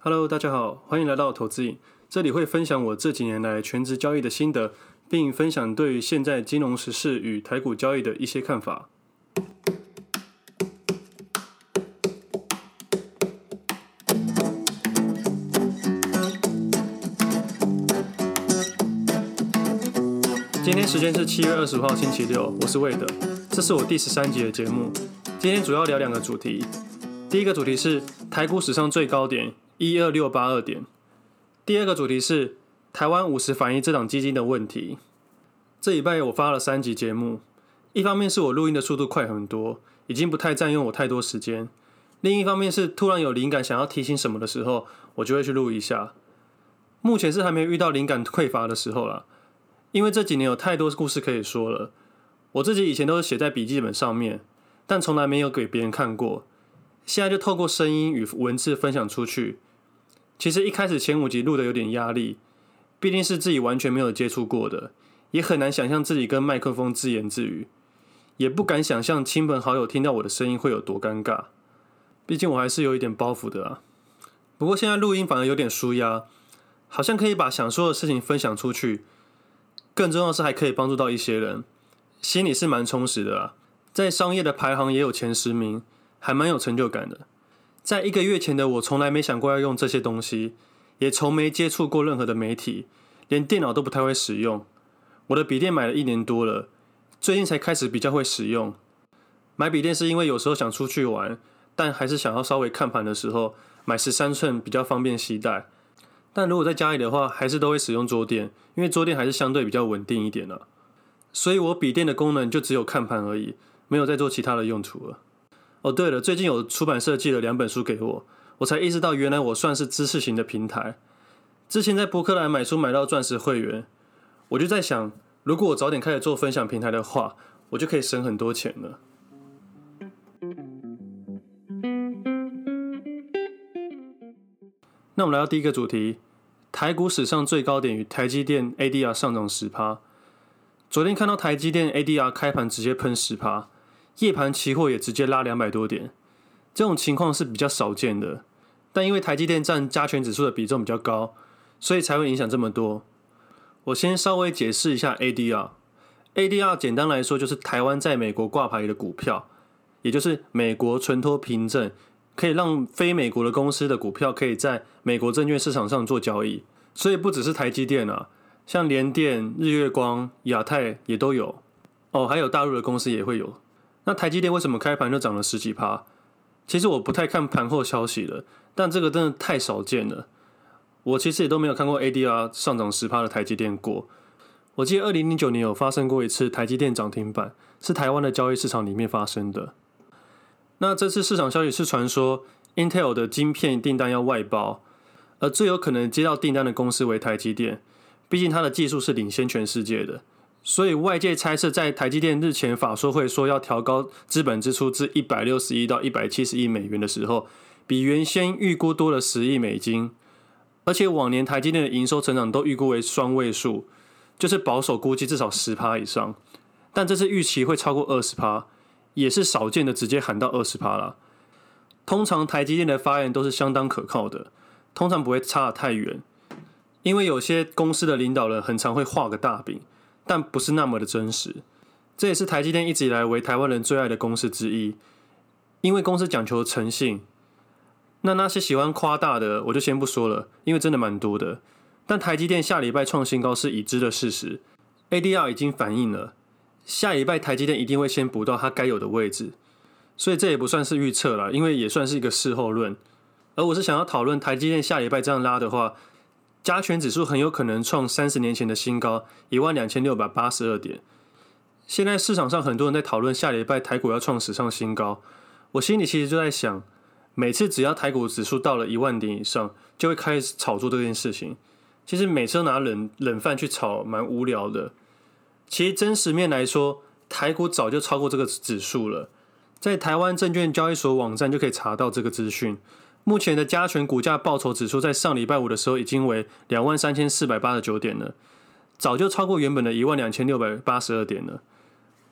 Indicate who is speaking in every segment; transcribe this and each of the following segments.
Speaker 1: Hello，大家好，欢迎来到投资影。这里会分享我这几年来全职交易的心得，并分享对现在金融时事与台股交易的一些看法。今天时间是七月二十五号星期六，我是魏德，这是我第十三集的节目。今天主要聊两个主题，第一个主题是台股史上最高点。一二六八二点。第二个主题是台湾五十反映这档基金的问题。这礼拜我发了三集节目，一方面是我录音的速度快很多，已经不太占用我太多时间；另一方面是突然有灵感想要提醒什么的时候，我就会去录一下。目前是还没有遇到灵感匮乏的时候啦，因为这几年有太多故事可以说了。我自己以前都是写在笔记本上面，但从来没有给别人看过，现在就透过声音与文字分享出去。其实一开始前五集录的有点压力，毕竟是自己完全没有接触过的，也很难想象自己跟麦克风自言自语，也不敢想象亲朋好友听到我的声音会有多尴尬。毕竟我还是有一点包袱的啊。不过现在录音反而有点舒压，好像可以把想说的事情分享出去，更重要是还可以帮助到一些人，心里是蛮充实的啊。在商业的排行也有前十名，还蛮有成就感的。在一个月前的我，从来没想过要用这些东西，也从没接触过任何的媒体，连电脑都不太会使用。我的笔电买了一年多了，最近才开始比较会使用。买笔电是因为有时候想出去玩，但还是想要稍微看盘的时候，买十三寸比较方便携带。但如果在家里的话，还是都会使用桌垫，因为桌垫还是相对比较稳定一点的。所以我笔电的功能就只有看盘而已，没有再做其他的用途了。哦，对了，最近有出版社寄了两本书给我，我才意识到原来我算是知识型的平台。之前在博客来买书买到钻石会员，我就在想，如果我早点开始做分享平台的话，我就可以省很多钱了。那我们来到第一个主题，台股史上最高点与台积电 ADR 上涨十趴。昨天看到台积电 ADR 开盘直接喷十趴。夜盘期货也直接拉两百多点，这种情况是比较少见的。但因为台积电占加权指数的比重比较高，所以才会影响这么多。我先稍微解释一下 ADR。ADR 简单来说就是台湾在美国挂牌的股票，也就是美国存托凭证，可以让非美国的公司的股票可以在美国证券市场上做交易。所以不只是台积电啊，像联电、日月光、亚太也都有。哦，还有大陆的公司也会有。那台积电为什么开盘就涨了十几趴？其实我不太看盘后消息了，但这个真的太少见了。我其实也都没有看过 ADR 上涨十趴的台积电过。我记得二零零九年有发生过一次台积电涨停板，是台湾的交易市场里面发生的。那这次市场消息是传说 Intel 的晶片订单要外包，而最有可能接到订单的公司为台积电，毕竟它的技术是领先全世界的。所以外界猜测，在台积电日前法说会说要调高资本支出至一百六十亿到一百七十亿美元的时候，比原先预估多了十亿美金。而且往年台积电的营收成长都预估为双位数，就是保守估计至少十趴以上。但这次预期会超过二十趴，也是少见的直接喊到二十趴了。通常台积电的发言都是相当可靠的，通常不会差得太远，因为有些公司的领导人很常会画个大饼。但不是那么的真实，这也是台积电一直以来为台湾人最爱的公司之一，因为公司讲求诚信。那那些喜欢夸大的，我就先不说了，因为真的蛮多的。但台积电下礼拜创新高是已知的事实，ADR 已经反映了，下礼拜台积电一定会先补到它该有的位置，所以这也不算是预测了，因为也算是一个事后论。而我是想要讨论台积电下礼拜这样拉的话。加权指数很有可能创三十年前的新高，一万两千六百八十二点。现在市场上很多人在讨论下礼拜台股要创史上新高，我心里其实就在想，每次只要台股指数到了一万点以上，就会开始炒作这件事情。其实每次都拿冷冷饭去炒，蛮无聊的。其实真实面来说，台股早就超过这个指数了，在台湾证券交易所网站就可以查到这个资讯。目前的加权股价报酬指数在上礼拜五的时候已经为两万三千四百八十九点了，早就超过原本的一万两千六百八十二点了。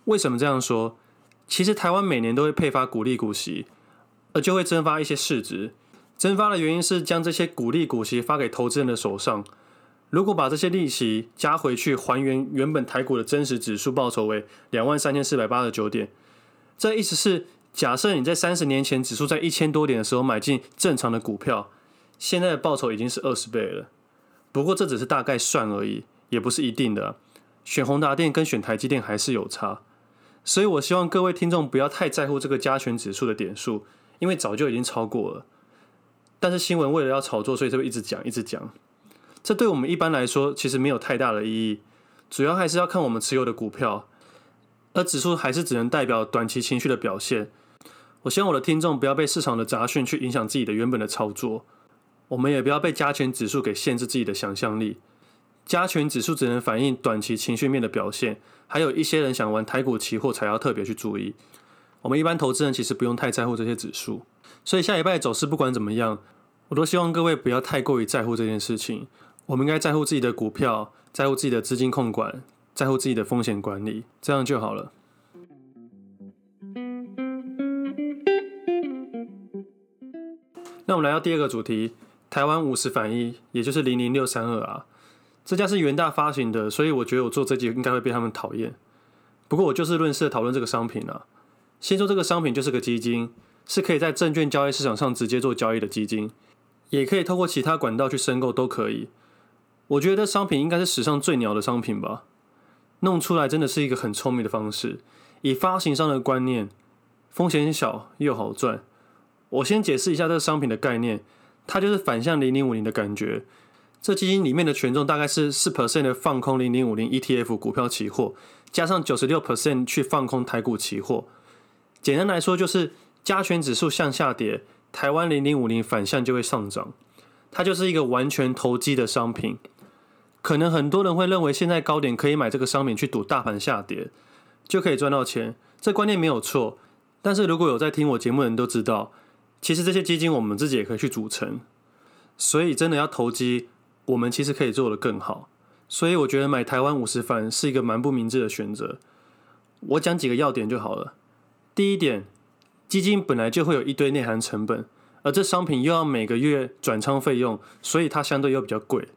Speaker 1: 为什么这样说？其实台湾每年都会配发股利股息，而就会增发一些市值。蒸发的原因是将这些股利股息发给投资人的手上。如果把这些利息加回去，还原原本台股的真实指数报酬为两万三千四百八十九点，这意思是，假设你在三十年前指数在一千多点的时候买进正常的股票，现在的报酬已经是二十倍了。不过这只是大概算而已，也不是一定的。选宏达电跟选台积电还是有差，所以我希望各位听众不要太在乎这个加权指数的点数，因为早就已经超过了。但是新闻为了要炒作，所以就会一直讲，一直讲。这对我们一般来说其实没有太大的意义，主要还是要看我们持有的股票，而指数还是只能代表短期情绪的表现。我希望我的听众不要被市场的杂讯去影响自己的原本的操作，我们也不要被加权指数给限制自己的想象力。加权指数只能反映短期情绪面的表现，还有一些人想玩台股期货才要特别去注意。我们一般投资人其实不用太在乎这些指数，所以下礼拜走势不管怎么样，我都希望各位不要太过于在乎这件事情。我们应该在乎自己的股票，在乎自己的资金控管，在乎自己的风险管理，这样就好了。那我们来到第二个主题，台湾五十反一，也就是零零六三二啊，这家是元大发行的，所以我觉得我做这集应该会被他们讨厌。不过我就事论事讨论这个商品啊。先说这个商品就是个基金，是可以在证券交易市场上直接做交易的基金，也可以透过其他管道去申购，都可以。我觉得商品应该是史上最鸟的商品吧，弄出来真的是一个很聪明的方式。以发行商的观念，风险小又好赚。我先解释一下这个商品的概念，它就是反向零零五零的感觉。这基金里面的权重大概是四 percent 的放空零零五零 ETF 股票期货，加上九十六 percent 去放空台股期货。简单来说，就是加权指数向下跌，台湾零零五零反向就会上涨。它就是一个完全投机的商品。可能很多人会认为现在高点可以买这个商品去赌大盘下跌，就可以赚到钱。这观念没有错，但是如果有在听我节目的人都知道，其实这些基金我们自己也可以去组成。所以真的要投机，我们其实可以做得更好。所以我觉得买台湾五十反是一个蛮不明智的选择。我讲几个要点就好了。第一点，基金本来就会有一堆内涵成本，而这商品又要每个月转仓费用，所以它相对又比较贵。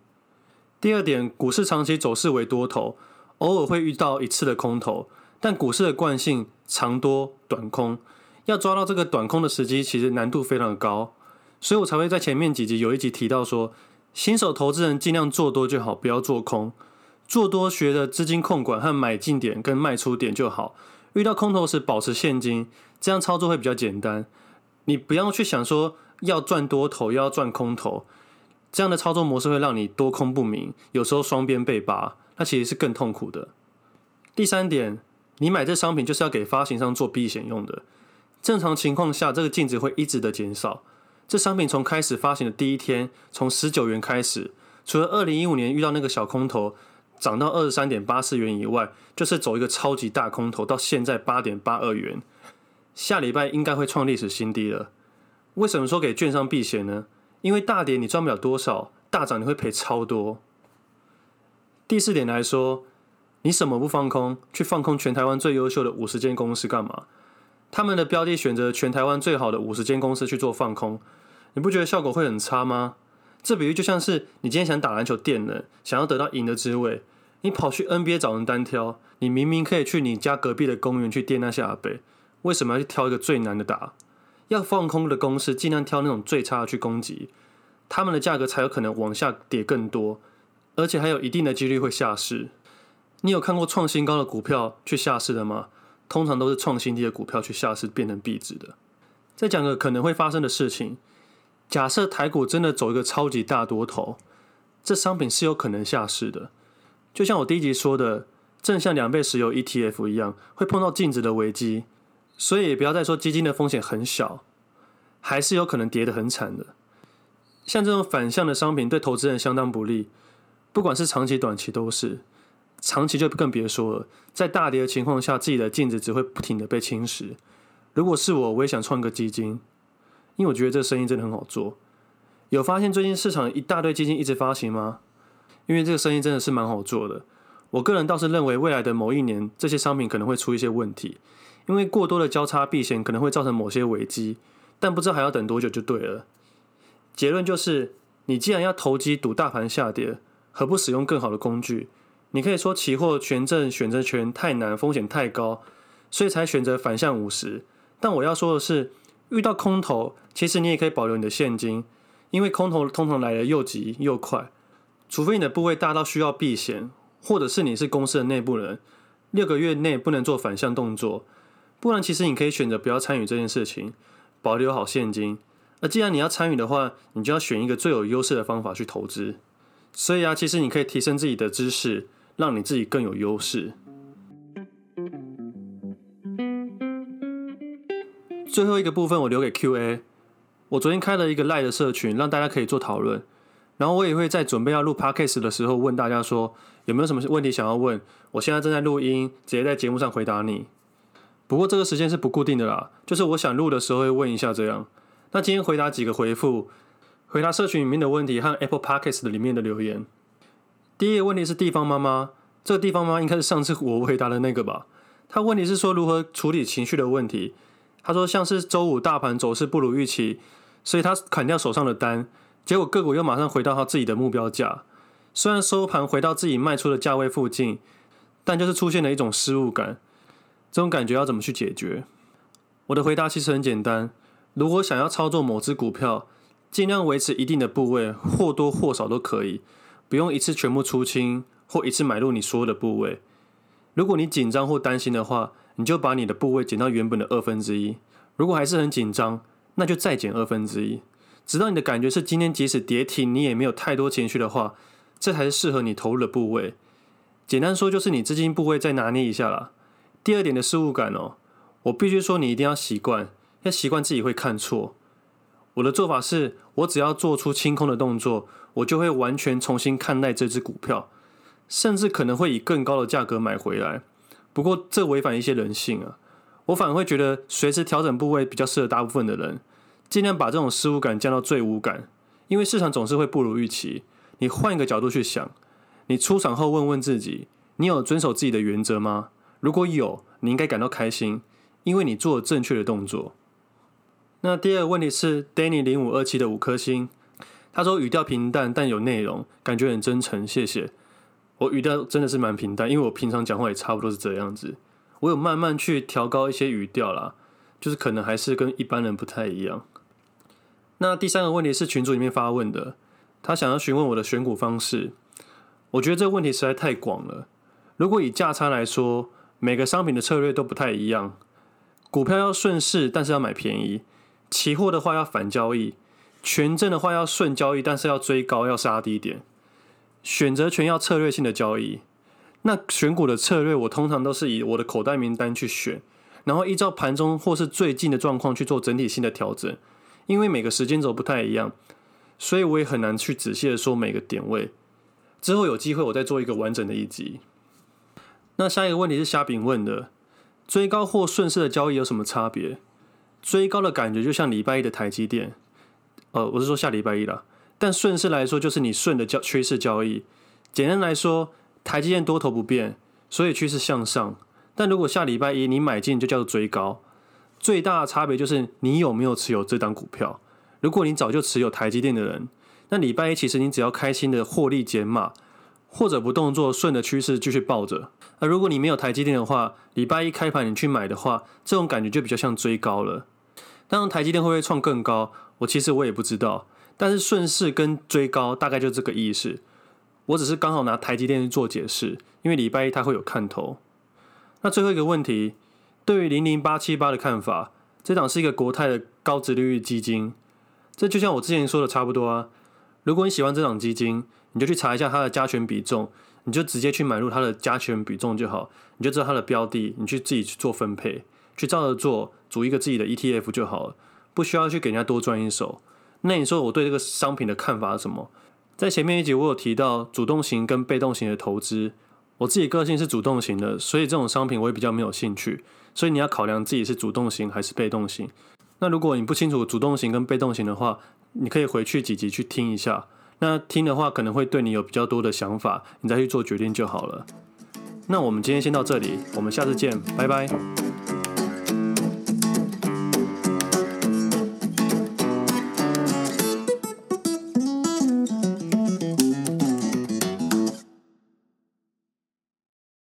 Speaker 1: 第二点，股市长期走势为多头，偶尔会遇到一次的空头，但股市的惯性长多短空，要抓到这个短空的时机，其实难度非常的高，所以我才会在前面几集有一集提到说，新手投资人尽量做多就好，不要做空，做多学的资金控管和买进点跟卖出点就好，遇到空头时保持现金，这样操作会比较简单，你不要去想说要赚多头又要赚空头。这样的操作模式会让你多空不明，有时候双边被扒，那其实是更痛苦的。第三点，你买这商品就是要给发行商做避险用的。正常情况下，这个净值会一直的减少。这商品从开始发行的第一天，从十九元开始，除了二零一五年遇到那个小空头涨到二十三点八四元以外，就是走一个超级大空头，到现在八点八二元。下礼拜应该会创历史新低了。为什么说给券商避险呢？因为大跌你赚不了多少，大涨你会赔超多。第四点来说，你什么不放空，去放空全台湾最优秀的五十间公司干嘛？他们的标的选择全台湾最好的五十间公司去做放空，你不觉得效果会很差吗？这比喻就像是你今天想打篮球垫人，想要得到赢的滋味，你跑去 NBA 找人单挑，你明明可以去你家隔壁的公园去垫那些阿伯，为什么要去挑一个最难的打？要放空的公司，尽量挑那种最差的去攻击，他们的价格才有可能往下跌更多，而且还有一定的几率会下市。你有看过创新高的股票去下市的吗？通常都是创新低的股票去下市变成币值的。再讲个可能会发生的事情，假设台股真的走一个超级大多头，这商品是有可能下市的。就像我第一集说的，正像两倍石油 ETF 一样，会碰到净值的危机。所以也不要再说基金的风险很小，还是有可能跌得很惨的。像这种反向的商品对投资人相当不利，不管是长期短期都是，长期就更别说了。在大跌的情况下，自己的净值只会不停的被侵蚀。如果是我，我也想创个基金，因为我觉得这个生意真的很好做。有发现最近市场一大堆基金一直发行吗？因为这个生意真的是蛮好做的。我个人倒是认为未来的某一年，这些商品可能会出一些问题。因为过多的交叉避险可能会造成某些危机，但不知道还要等多久就对了。结论就是，你既然要投机赌大盘下跌，何不使用更好的工具？你可以说期货权证选择权太难，风险太高，所以才选择反向五十。但我要说的是，遇到空头，其实你也可以保留你的现金，因为空头通常来得又急又快。除非你的部位大到需要避险，或者是你是公司的内部人，六个月内不能做反向动作，不然其实你可以选择不要参与这件事情，保留好现金。而既然你要参与的话，你就要选一个最有优势的方法去投资。所以啊，其实你可以提升自己的知识，让你自己更有优势。最后一个部分我留给 Q&A。我昨天开了一个 Line 的社群，让大家可以做讨论。然后我也会在准备要录 Podcast 的时候问大家说，有没有什么问题想要问？我现在正在录音，直接在节目上回答你。不过这个时间是不固定的啦，就是我想录的时候会问一下这样。那今天回答几个回复，回答社群里面的问题和 Apple Podcast 里面的留言。第一个问题是地方妈妈，这个地方妈妈应该是上次我回答的那个吧？他问题是说如何处理情绪的问题。他说像是周五大盘走势不如预期，所以他砍掉手上的单。结果个股又马上回到他自己的目标价，虽然收盘回到自己卖出的价位附近，但就是出现了一种失误感。这种感觉要怎么去解决？我的回答其实很简单：如果想要操作某只股票，尽量维持一定的部位，或多或少都可以，不用一次全部出清或一次买入你所有的部位。如果你紧张或担心的话，你就把你的部位减到原本的二分之一。如果还是很紧张，那就再减二分之一。直到你的感觉是今天即使跌停，你也没有太多情绪的话，这才是适合你投入的部位。简单说就是你资金部位再拿捏一下啦。第二点的失误感哦，我必须说你一定要习惯，要习惯自己会看错。我的做法是我只要做出清空的动作，我就会完全重新看待这只股票，甚至可能会以更高的价格买回来。不过这违反一些人性啊，我反而会觉得随时调整部位比较适合大部分的人。尽量把这种失误感降到最无感，因为市场总是会不如预期。你换一个角度去想，你出场后问问自己，你有遵守自己的原则吗？如果有，你应该感到开心，因为你做了正确的动作。那第二个问题是，Danny 零五二七的五颗星，他说语调平淡但有内容，感觉很真诚，谢谢。我语调真的是蛮平淡，因为我平常讲话也差不多是这样子。我有慢慢去调高一些语调啦，就是可能还是跟一般人不太一样。那第三个问题是群组里面发问的，他想要询问我的选股方式。我觉得这个问题实在太广了。如果以价差来说，每个商品的策略都不太一样。股票要顺势，但是要买便宜；期货的话要反交易；权证的话要顺交易，但是要追高，要杀低点。选择权要策略性的交易。那选股的策略，我通常都是以我的口袋名单去选，然后依照盘中或是最近的状况去做整体性的调整。因为每个时间轴不太一样，所以我也很难去仔细的说每个点位。之后有机会我再做一个完整的一集。那下一个问题是虾饼问的：追高或顺势的交易有什么差别？追高的感觉就像礼拜一的台积电，呃，我是说下礼拜一啦。但顺势来说就是你顺的交趋势交易。简单来说，台积电多头不变，所以趋势向上。但如果下礼拜一你买进，就叫做追高。最大的差别就是你有没有持有这档股票。如果你早就持有台积电的人，那礼拜一其实你只要开心的获利减码，或者不动作顺着趋势继续抱着。而如果你没有台积电的话，礼拜一开盘你去买的话，这种感觉就比较像追高了。当然台积电会不会创更高，我其实我也不知道。但是顺势跟追高大概就这个意思。我只是刚好拿台积电去做解释，因为礼拜一它会有看头。那最后一个问题。对于零零八七八的看法，这档是一个国泰的高殖利率基金，这就像我之前说的差不多啊。如果你喜欢这档基金，你就去查一下它的加权比重，你就直接去买入它的加权比重就好，你就知道它的标的，你去自己去做分配，去照着做，组一个自己的 ETF 就好了，不需要去给人家多赚一手。那你说我对这个商品的看法是什么？在前面一集我有提到主动型跟被动型的投资，我自己个性是主动型的，所以这种商品我也比较没有兴趣。所以你要考量自己是主动型还是被动型。那如果你不清楚主动型跟被动型的话，你可以回去几集去听一下。那听的话可能会对你有比较多的想法，你再去做决定就好了。那我们今天先到这里，我们下次见，拜拜。